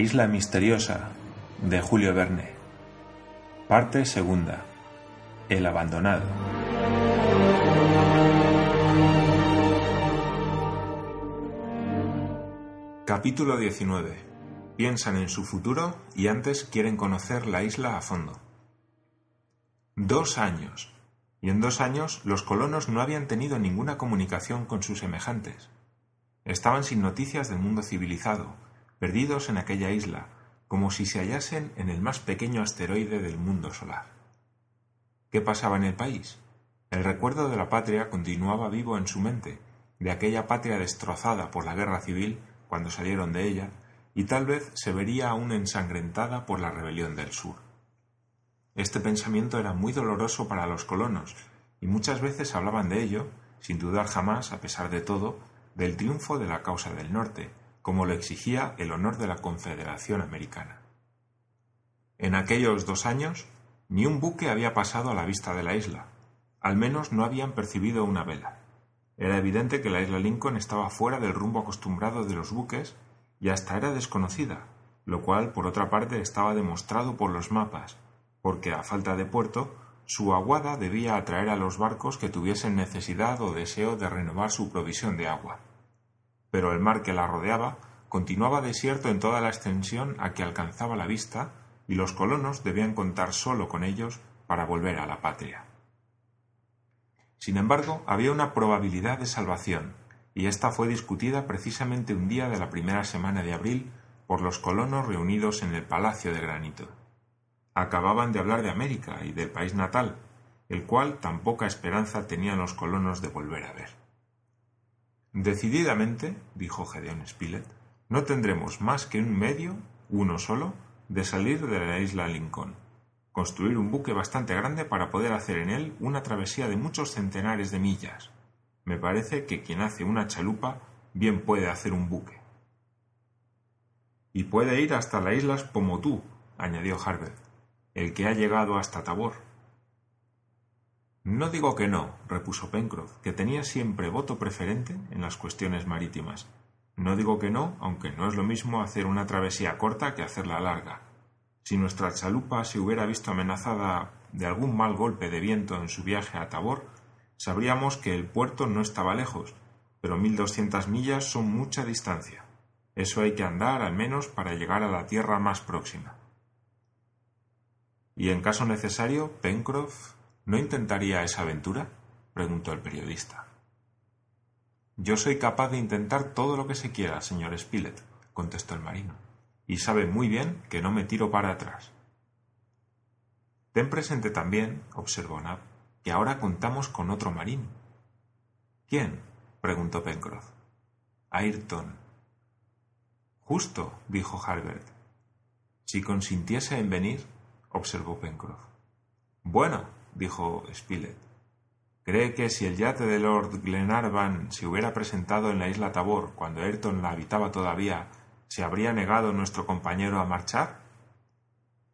isla misteriosa de Julio Verne. Parte segunda. El abandonado. Capítulo 19. Piensan en su futuro y antes quieren conocer la isla a fondo. Dos años. Y en dos años los colonos no habían tenido ninguna comunicación con sus semejantes. Estaban sin noticias del mundo civilizado, perdidos en aquella isla, como si se hallasen en el más pequeño asteroide del mundo solar. ¿Qué pasaba en el país? El recuerdo de la patria continuaba vivo en su mente, de aquella patria destrozada por la guerra civil cuando salieron de ella, y tal vez se vería aún ensangrentada por la rebelión del sur. Este pensamiento era muy doloroso para los colonos, y muchas veces hablaban de ello, sin dudar jamás, a pesar de todo, del triunfo de la causa del norte, como lo exigía el honor de la Confederación Americana. En aquellos dos años, ni un buque había pasado a la vista de la isla, al menos no habían percibido una vela. Era evidente que la isla Lincoln estaba fuera del rumbo acostumbrado de los buques y hasta era desconocida, lo cual por otra parte estaba demostrado por los mapas, porque a falta de puerto, su aguada debía atraer a los barcos que tuviesen necesidad o deseo de renovar su provisión de agua pero el mar que la rodeaba continuaba desierto en toda la extensión a que alcanzaba la vista y los colonos debían contar solo con ellos para volver a la patria. Sin embargo, había una probabilidad de salvación, y esta fue discutida precisamente un día de la primera semana de abril por los colonos reunidos en el Palacio de Granito. Acababan de hablar de América y del país natal, el cual tan poca esperanza tenían los colonos de volver a ver. Decididamente, dijo Gedeón Spilett, no tendremos más que un medio, uno solo, de salir de la isla Lincoln. Construir un buque bastante grande para poder hacer en él una travesía de muchos centenares de millas. Me parece que quien hace una chalupa bien puede hacer un buque. Y puede ir hasta las islas Pomotú, añadió Harvard, el que ha llegado hasta Tabor. No digo que no, repuso Pencroff, que tenía siempre voto preferente en las cuestiones marítimas. No digo que no, aunque no es lo mismo hacer una travesía corta que hacerla larga. Si nuestra chalupa se hubiera visto amenazada de algún mal golpe de viento en su viaje a Tabor, sabríamos que el puerto no estaba lejos, pero mil doscientas millas son mucha distancia. Eso hay que andar al menos para llegar a la tierra más próxima. Y en caso necesario, Pencroff ¿No intentaría esa aventura? preguntó el periodista. Yo soy capaz de intentar todo lo que se quiera, señor Spilett, contestó el marino, y sabe muy bien que no me tiro para atrás. Ten presente también, observó Nab, que ahora contamos con otro marino. ¿Quién? preguntó Pencroff. Ayrton. Justo, dijo Harbert. Si consintiese en venir, observó Pencroff. Bueno, dijo Spilett. ¿Cree que si el yate de Lord Glenarvan se hubiera presentado en la isla Tabor cuando Ayrton la habitaba todavía, se habría negado nuestro compañero a marchar?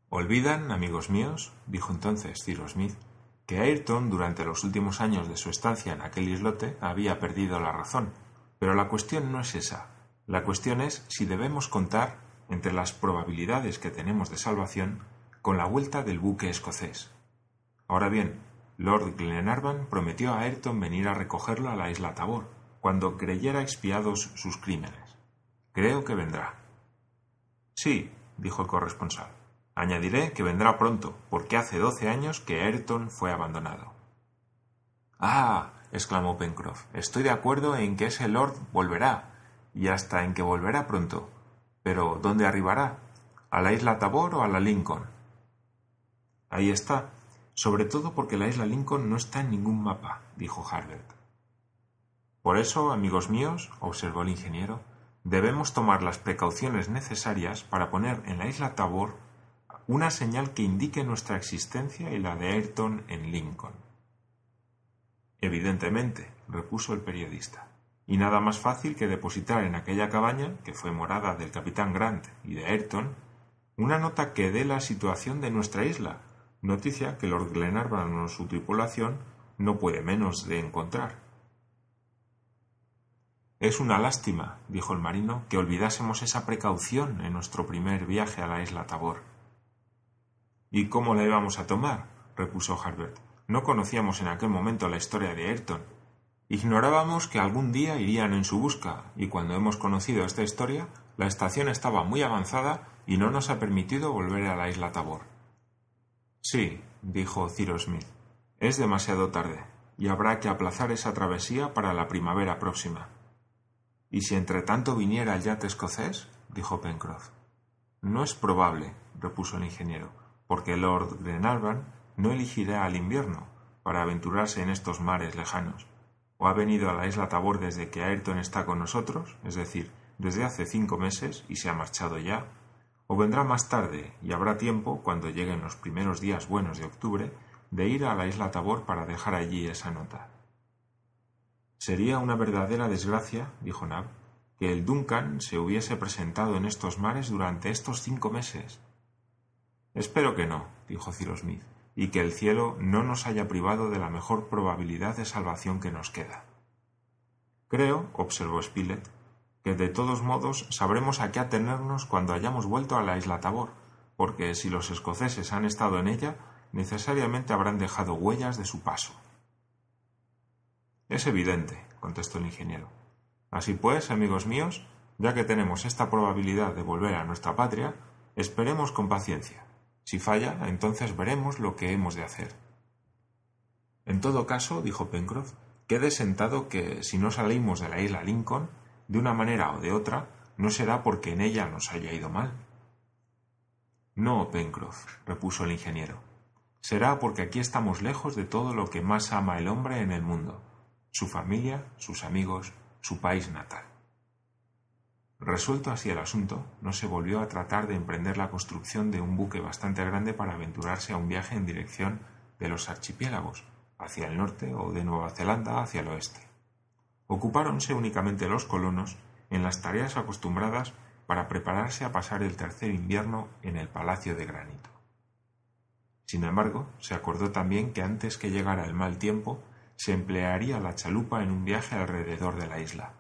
Olvidan, amigos míos, dijo entonces Cyrus Smith, que Ayrton durante los últimos años de su estancia en aquel islote había perdido la razón. Pero la cuestión no es esa. La cuestión es si debemos contar, entre las probabilidades que tenemos de salvación, con la vuelta del buque escocés. Ahora bien, Lord Glenarvan prometió a Ayrton venir a recogerlo a la isla Tabor, cuando creyera expiados sus crímenes. Creo que vendrá. Sí, dijo el corresponsal. Añadiré que vendrá pronto, porque hace doce años que Ayrton fue abandonado. Ah, exclamó Pencroff, estoy de acuerdo en que ese lord volverá, y hasta en que volverá pronto. Pero ¿dónde arribará? ¿A la isla Tabor o a la Lincoln? Ahí está, sobre todo porque la isla Lincoln no está en ningún mapa, dijo Harbert. Por eso, amigos míos, observó el ingeniero, debemos tomar las precauciones necesarias para poner en la isla Tabor una señal que indique nuestra existencia y la de Ayrton en Lincoln. Evidentemente, repuso el periodista, y nada más fácil que depositar en aquella cabaña, que fue morada del capitán Grant y de Ayrton, una nota que dé la situación de nuestra isla noticia que Lord Glenarvan o su tripulación no puede menos de encontrar. Es una lástima, dijo el marino, que olvidásemos esa precaución en nuestro primer viaje a la isla Tabor. ¿Y cómo la íbamos a tomar? repuso Harbert. No conocíamos en aquel momento la historia de Ayrton. Ignorábamos que algún día irían en su busca, y cuando hemos conocido esta historia, la estación estaba muy avanzada y no nos ha permitido volver a la isla Tabor. Sí, dijo Cyrus Smith, es demasiado tarde, y habrá que aplazar esa travesía para la primavera próxima. ¿Y si entre tanto viniera el yate escocés? dijo Pencroff. No es probable, repuso el ingeniero, porque Lord Glenarvan no elegirá al invierno para aventurarse en estos mares lejanos. O ha venido a la isla Tabor desde que Ayrton está con nosotros, es decir, desde hace cinco meses y se ha marchado ya, o vendrá más tarde y habrá tiempo, cuando lleguen los primeros días buenos de octubre, de ir a la isla Tabor para dejar allí esa nota. Sería una verdadera desgracia, dijo Nab, que el Duncan se hubiese presentado en estos mares durante estos cinco meses. Espero que no, dijo Cyrus Smith y que el cielo no nos haya privado de la mejor probabilidad de salvación que nos queda. Creo, observó Spilett, que de todos modos sabremos a qué atenernos cuando hayamos vuelto a la isla Tabor, porque si los escoceses han estado en ella, necesariamente habrán dejado huellas de su paso. Es evidente, contestó el ingeniero. Así pues, amigos míos, ya que tenemos esta probabilidad de volver a nuestra patria, esperemos con paciencia. Si falla, entonces veremos lo que hemos de hacer. En todo caso, dijo Pencroff, quede sentado que si no salimos de la isla Lincoln, de una manera o de otra, no será porque en ella nos haya ido mal. No, Pencroff, repuso el ingeniero. Será porque aquí estamos lejos de todo lo que más ama el hombre en el mundo, su familia, sus amigos, su país natal. Resuelto así el asunto, no se volvió a tratar de emprender la construcción de un buque bastante grande para aventurarse a un viaje en dirección de los archipiélagos, hacia el norte o de Nueva Zelanda hacia el oeste. Ocupáronse únicamente los colonos en las tareas acostumbradas para prepararse a pasar el tercer invierno en el Palacio de Granito. Sin embargo, se acordó también que antes que llegara el mal tiempo, se emplearía la chalupa en un viaje alrededor de la isla,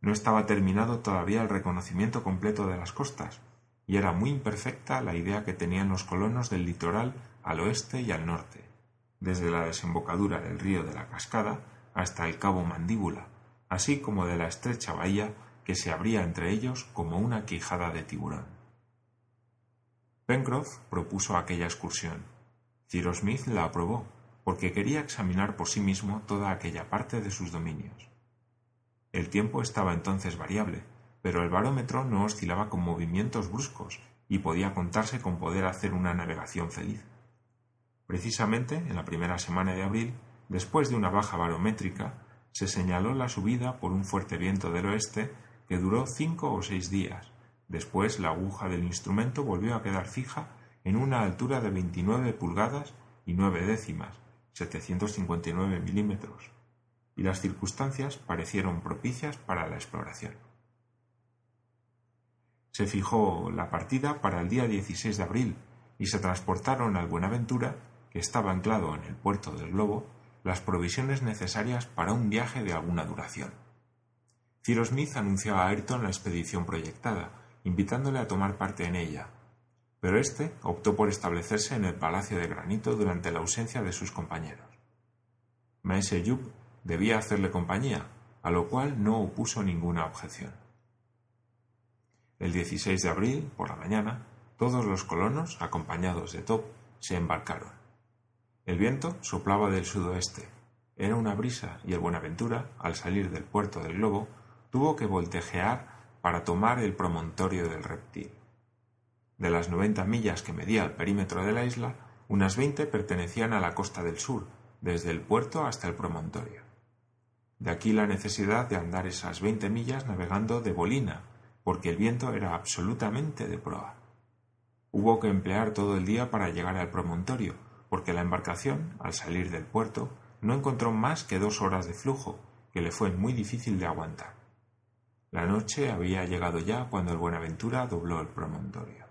no estaba terminado todavía el reconocimiento completo de las costas, y era muy imperfecta la idea que tenían los colonos del litoral al oeste y al norte, desde la desembocadura del río de la Cascada hasta el cabo Mandíbula, así como de la estrecha bahía que se abría entre ellos como una quijada de tiburón. Pencroff propuso aquella excursión. Cyrus Smith la aprobó, porque quería examinar por sí mismo toda aquella parte de sus dominios. El tiempo estaba entonces variable, pero el barómetro no oscilaba con movimientos bruscos y podía contarse con poder hacer una navegación feliz. Precisamente en la primera semana de abril, después de una baja barométrica, se señaló la subida por un fuerte viento del oeste que duró cinco o seis días. Después la aguja del instrumento volvió a quedar fija en una altura de 29 pulgadas y nueve décimas, 759 milímetros, y las circunstancias parecieron propicias para la exploración. Se fijó la partida para el día 16 de abril y se transportaron al Buenaventura, que estaba anclado en el puerto del Globo, las provisiones necesarias para un viaje de alguna duración. Cyrus Smith anunció a Ayrton la expedición proyectada, invitándole a tomar parte en ella, pero éste optó por establecerse en el Palacio de Granito durante la ausencia de sus compañeros. Maese Jup debía hacerle compañía, a lo cual no opuso ninguna objeción. El 16 de abril, por la mañana, todos los colonos, acompañados de Top, se embarcaron. El viento soplaba del sudoeste. Era una brisa y el Buenaventura, al salir del puerto del Globo, tuvo que voltejear para tomar el promontorio del reptil. De las noventa millas que medía el perímetro de la isla, unas veinte pertenecían a la costa del sur, desde el puerto hasta el promontorio. De aquí la necesidad de andar esas veinte millas navegando de bolina, porque el viento era absolutamente de proa. Hubo que emplear todo el día para llegar al promontorio, porque la embarcación, al salir del puerto, no encontró más que dos horas de flujo, que le fue muy difícil de aguantar. La noche había llegado ya cuando el Buenaventura dobló el promontorio.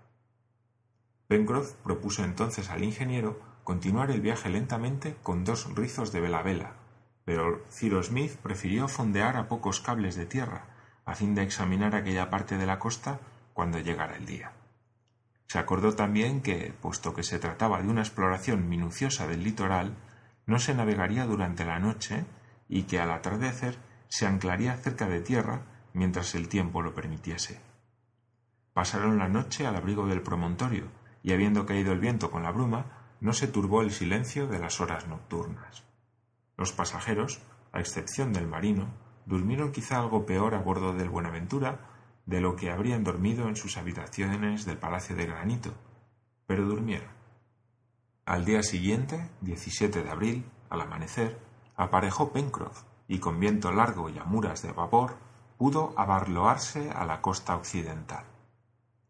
Pencroff propuso entonces al ingeniero continuar el viaje lentamente con dos rizos de vela vela, pero Ciro Smith prefirió fondear a pocos cables de tierra a fin de examinar aquella parte de la costa cuando llegara el día. Se acordó también que, puesto que se trataba de una exploración minuciosa del litoral, no se navegaría durante la noche y que al atardecer se anclaría cerca de tierra mientras el tiempo lo permitiese. Pasaron la noche al abrigo del promontorio y habiendo caído el viento con la bruma, no se turbó el silencio de las horas nocturnas. Los pasajeros, a excepción del marino, durmieron quizá algo peor a bordo del Buenaventura de lo que habrían dormido en sus habitaciones del Palacio de Granito, pero durmieron. Al día siguiente, 17 de abril, al amanecer, aparejó Pencroff y con viento largo y amuras de vapor pudo abarloarse a la costa occidental.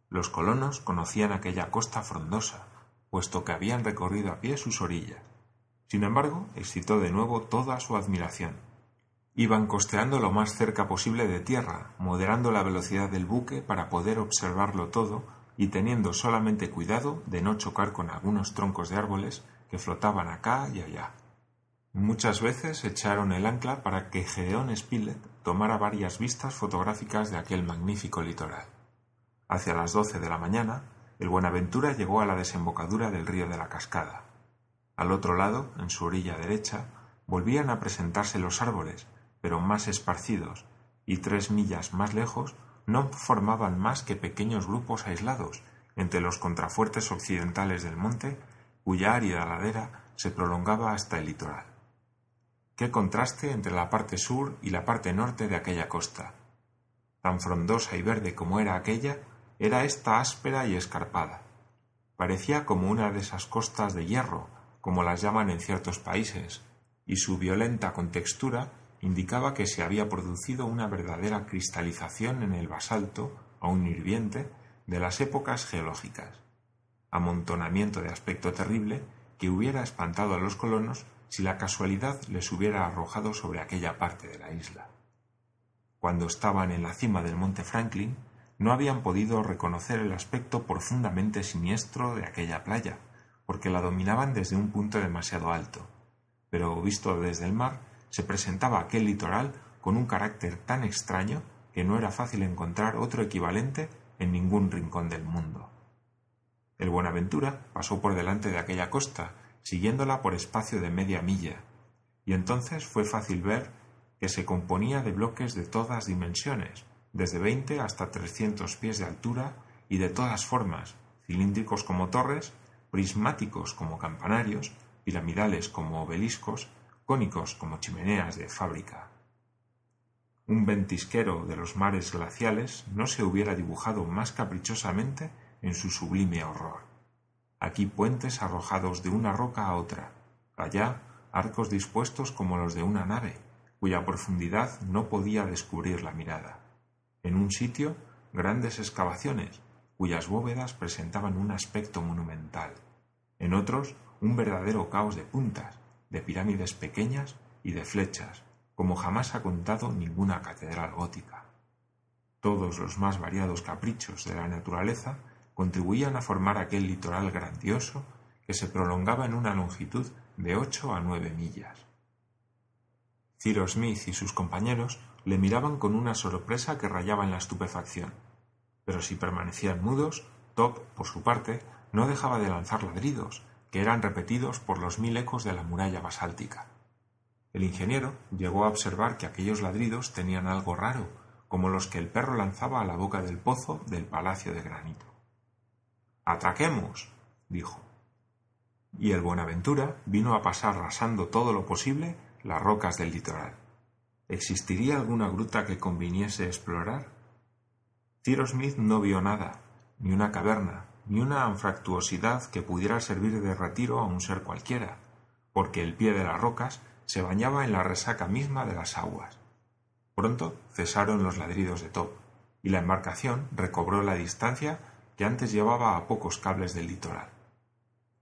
Los colonos conocían aquella costa frondosa, puesto que habían recorrido a pie sus orillas, sin embargo, excitó de nuevo toda su admiración. Iban costeando lo más cerca posible de tierra, moderando la velocidad del buque para poder observarlo todo y teniendo solamente cuidado de no chocar con algunos troncos de árboles que flotaban acá y allá. Muchas veces echaron el ancla para que Gedeón Spilett tomara varias vistas fotográficas de aquel magnífico litoral. Hacia las doce de la mañana, el Buenaventura llegó a la desembocadura del río de la Cascada. Al otro lado, en su orilla derecha, volvían a presentarse los árboles, pero más esparcidos, y tres millas más lejos no formaban más que pequeños grupos aislados entre los contrafuertes occidentales del monte, cuya árida ladera se prolongaba hasta el litoral. Qué contraste entre la parte sur y la parte norte de aquella costa. Tan frondosa y verde como era aquella, era ésta áspera y escarpada. Parecía como una de esas costas de hierro como las llaman en ciertos países, y su violenta contextura indicaba que se había producido una verdadera cristalización en el basalto, aún hirviente, de las épocas geológicas, amontonamiento de aspecto terrible que hubiera espantado a los colonos si la casualidad les hubiera arrojado sobre aquella parte de la isla. Cuando estaban en la cima del monte Franklin, no habían podido reconocer el aspecto profundamente siniestro de aquella playa, porque la dominaban desde un punto demasiado alto, pero visto desde el mar se presentaba aquel litoral con un carácter tan extraño que no era fácil encontrar otro equivalente en ningún rincón del mundo. El Buenaventura pasó por delante de aquella costa, siguiéndola por espacio de media milla, y entonces fue fácil ver que se componía de bloques de todas dimensiones, desde veinte hasta trescientos pies de altura y de todas formas, cilíndricos como torres prismáticos como campanarios, piramidales como obeliscos, cónicos como chimeneas de fábrica. Un ventisquero de los mares glaciales no se hubiera dibujado más caprichosamente en su sublime horror. Aquí puentes arrojados de una roca a otra, allá arcos dispuestos como los de una nave, cuya profundidad no podía descubrir la mirada. En un sitio, grandes excavaciones, cuyas bóvedas presentaban un aspecto monumental. En otros, un verdadero caos de puntas, de pirámides pequeñas y de flechas, como jamás ha contado ninguna catedral gótica. Todos los más variados caprichos de la naturaleza contribuían a formar aquel litoral grandioso que se prolongaba en una longitud de ocho a nueve millas. Ciro Smith y sus compañeros le miraban con una sorpresa que rayaba en la estupefacción pero si permanecían mudos, Top, por su parte, no dejaba de lanzar ladridos, que eran repetidos por los mil ecos de la muralla basáltica. El ingeniero llegó a observar que aquellos ladridos tenían algo raro, como los que el perro lanzaba a la boca del pozo del palacio de granito. Atraquemos, dijo. Y el Buenaventura vino a pasar rasando todo lo posible las rocas del litoral. ¿Existiría alguna gruta que conviniese explorar? Cyrus Smith no vio nada, ni una caverna, ni una anfractuosidad que pudiera servir de retiro a un ser cualquiera, porque el pie de las rocas se bañaba en la resaca misma de las aguas. Pronto cesaron los ladridos de Top, y la embarcación recobró la distancia que antes llevaba a pocos cables del litoral.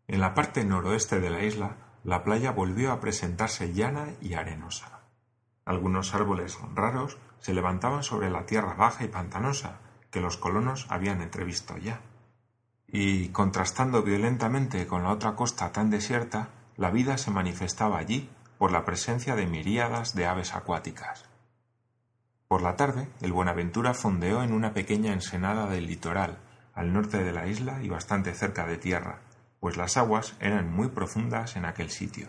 En la parte noroeste de la isla, la playa volvió a presentarse llana y arenosa. Algunos árboles raros se levantaban sobre la tierra baja y pantanosa, que los colonos habían entrevisto ya. Y, contrastando violentamente con la otra costa tan desierta, la vida se manifestaba allí por la presencia de miríadas de aves acuáticas. Por la tarde, el Buenaventura fondeó en una pequeña ensenada del litoral, al norte de la isla y bastante cerca de tierra, pues las aguas eran muy profundas en aquel sitio.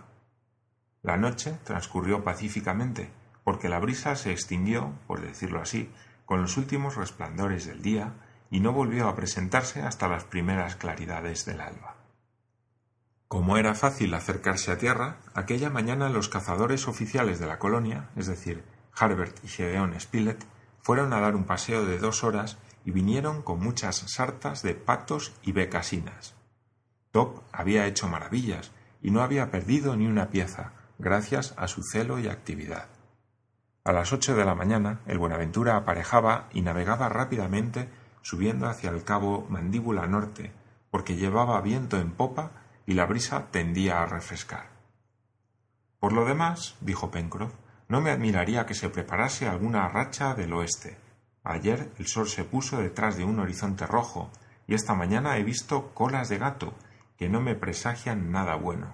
La noche transcurrió pacíficamente, porque la brisa se extinguió, por decirlo así, con los últimos resplandores del día y no volvió a presentarse hasta las primeras claridades del alba. Como era fácil acercarse a tierra, aquella mañana los cazadores oficiales de la colonia, es decir, Harbert y Gedeon Spilett, fueron a dar un paseo de dos horas y vinieron con muchas sartas de patos y becasinas. Top había hecho maravillas y no había perdido ni una pieza, gracias a su celo y actividad. A las ocho de la mañana el Buenaventura aparejaba y navegaba rápidamente subiendo hacia el cabo Mandíbula Norte, porque llevaba viento en popa y la brisa tendía a refrescar. Por lo demás, dijo Pencroff, no me admiraría que se preparase alguna racha del oeste. Ayer el sol se puso detrás de un horizonte rojo, y esta mañana he visto colas de gato que no me presagian nada bueno.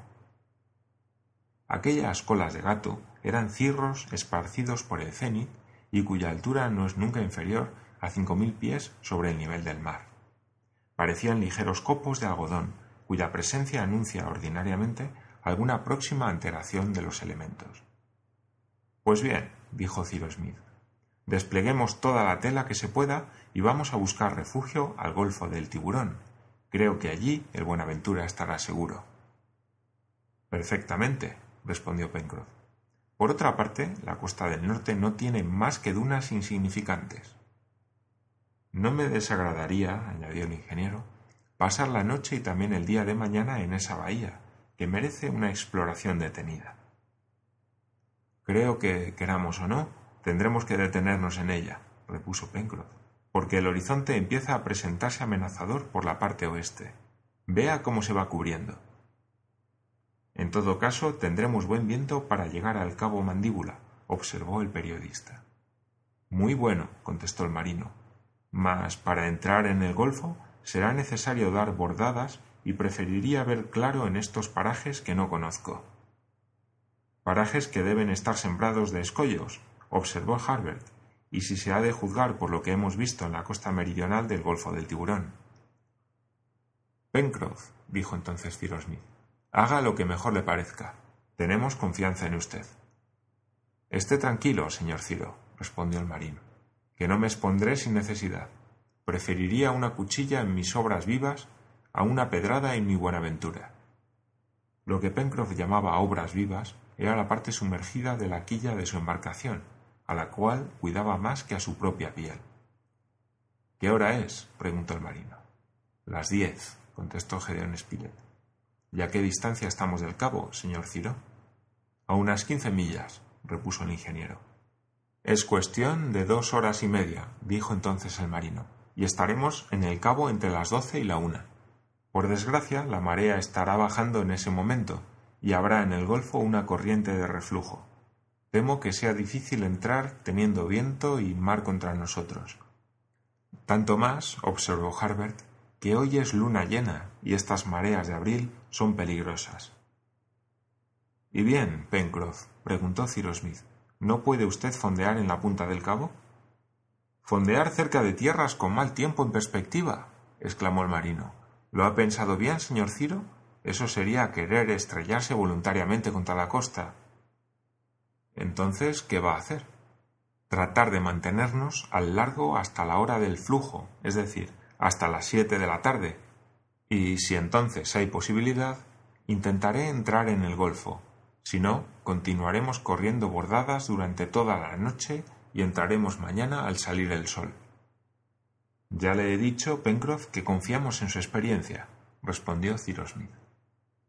Aquellas colas de gato eran cirros esparcidos por el cenit y cuya altura no es nunca inferior a cinco mil pies sobre el nivel del mar. Parecían ligeros copos de algodón, cuya presencia anuncia ordinariamente alguna próxima alteración de los elementos. Pues bien, dijo Cyrus Smith, Despleguemos toda la tela que se pueda y vamos a buscar refugio al Golfo del Tiburón. Creo que allí el Buenaventura estará seguro. Perfectamente, respondió Pencroff. Por otra parte, la costa del norte no tiene más que dunas insignificantes. No me desagradaría, añadió el ingeniero, pasar la noche y también el día de mañana en esa bahía, que merece una exploración detenida. Creo que, queramos o no, Tendremos que detenernos en ella, repuso Pencroff, porque el horizonte empieza a presentarse amenazador por la parte oeste. Vea cómo se va cubriendo. En todo caso, tendremos buen viento para llegar al cabo Mandíbula, observó el periodista. Muy bueno, contestó el marino. Mas para entrar en el Golfo será necesario dar bordadas y preferiría ver claro en estos parajes que no conozco. Parajes que deben estar sembrados de escollos, observó Harbert, y si se ha de juzgar por lo que hemos visto en la costa meridional del Golfo del Tiburón. Pencroff, dijo entonces Cyrus Smith, haga lo que mejor le parezca. Tenemos confianza en usted. Esté tranquilo, señor Ciro, respondió el marino, que no me expondré sin necesidad. Preferiría una cuchilla en mis obras vivas a una pedrada en mi buenaventura. Lo que Pencroff llamaba obras vivas era la parte sumergida de la quilla de su embarcación, a la cual cuidaba más que a su propia piel. ¿Qué hora es? preguntó el marino. Las diez, contestó Gedeón Spilett. ¿Y a qué distancia estamos del cabo, señor Ciro? A unas quince millas, repuso el ingeniero. Es cuestión de dos horas y media, dijo entonces el marino, y estaremos en el cabo entre las doce y la una. Por desgracia, la marea estará bajando en ese momento, y habrá en el golfo una corriente de reflujo. Temo que sea difícil entrar teniendo viento y mar contra nosotros. Tanto más, observó Harbert, que hoy es luna llena y estas mareas de abril son peligrosas. ¿Y bien, Pencroff? preguntó Cyrus Smith. ¿No puede usted fondear en la punta del cabo? Fondear cerca de tierras con mal tiempo en perspectiva, exclamó el marino. ¿Lo ha pensado bien, señor Ciro? Eso sería querer estrellarse voluntariamente contra la costa. Entonces, ¿qué va a hacer? Tratar de mantenernos al largo hasta la hora del flujo, es decir, hasta las siete de la tarde. Y si entonces hay posibilidad, intentaré entrar en el Golfo. Si no, continuaremos corriendo bordadas durante toda la noche y entraremos mañana al salir el sol. Ya le he dicho, Pencroff, que confiamos en su experiencia, respondió Cyrus Smith.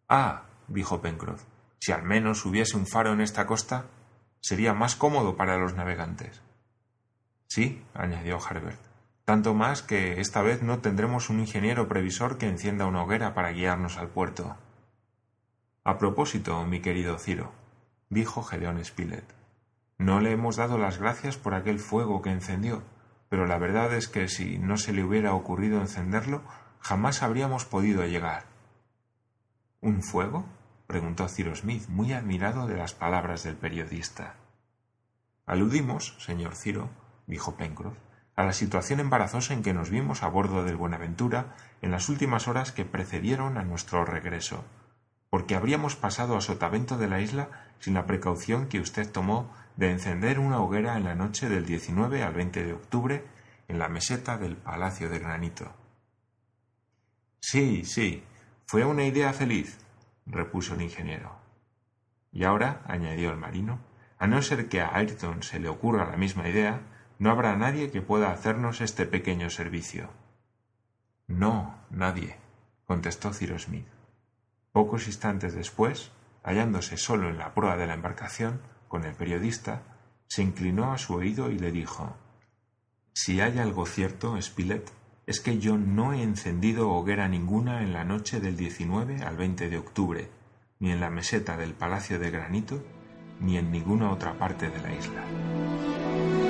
Ah, dijo Pencroff, si al menos hubiese un faro en esta costa, sería más cómodo para los navegantes. Sí, añadió Harbert, tanto más que esta vez no tendremos un ingeniero previsor que encienda una hoguera para guiarnos al puerto. A propósito, mi querido Ciro, dijo Gedeón Spilett, no le hemos dado las gracias por aquel fuego que encendió, pero la verdad es que si no se le hubiera ocurrido encenderlo, jamás habríamos podido llegar. ¿Un fuego? preguntó Cyrus Smith, muy admirado de las palabras del periodista. Aludimos, señor Ciro, dijo Pencroff, a la situación embarazosa en que nos vimos a bordo del Buenaventura en las últimas horas que precedieron a nuestro regreso, porque habríamos pasado a sotavento de la isla sin la precaución que usted tomó de encender una hoguera en la noche del 19 al 20 de octubre en la meseta del Palacio de Granito. Sí, sí, fue una idea feliz, repuso el ingeniero. Y ahora, añadió el marino, a no ser que a Ayrton se le ocurra la misma idea, no habrá nadie que pueda hacernos este pequeño servicio. No, nadie, contestó Cyrus Smith. Pocos instantes después, hallándose solo en la proa de la embarcación, con el periodista, se inclinó a su oído y le dijo Si hay algo cierto, Spilett, es que yo no he encendido hoguera ninguna en la noche del 19 al 20 de octubre, ni en la meseta del Palacio de Granito, ni en ninguna otra parte de la isla.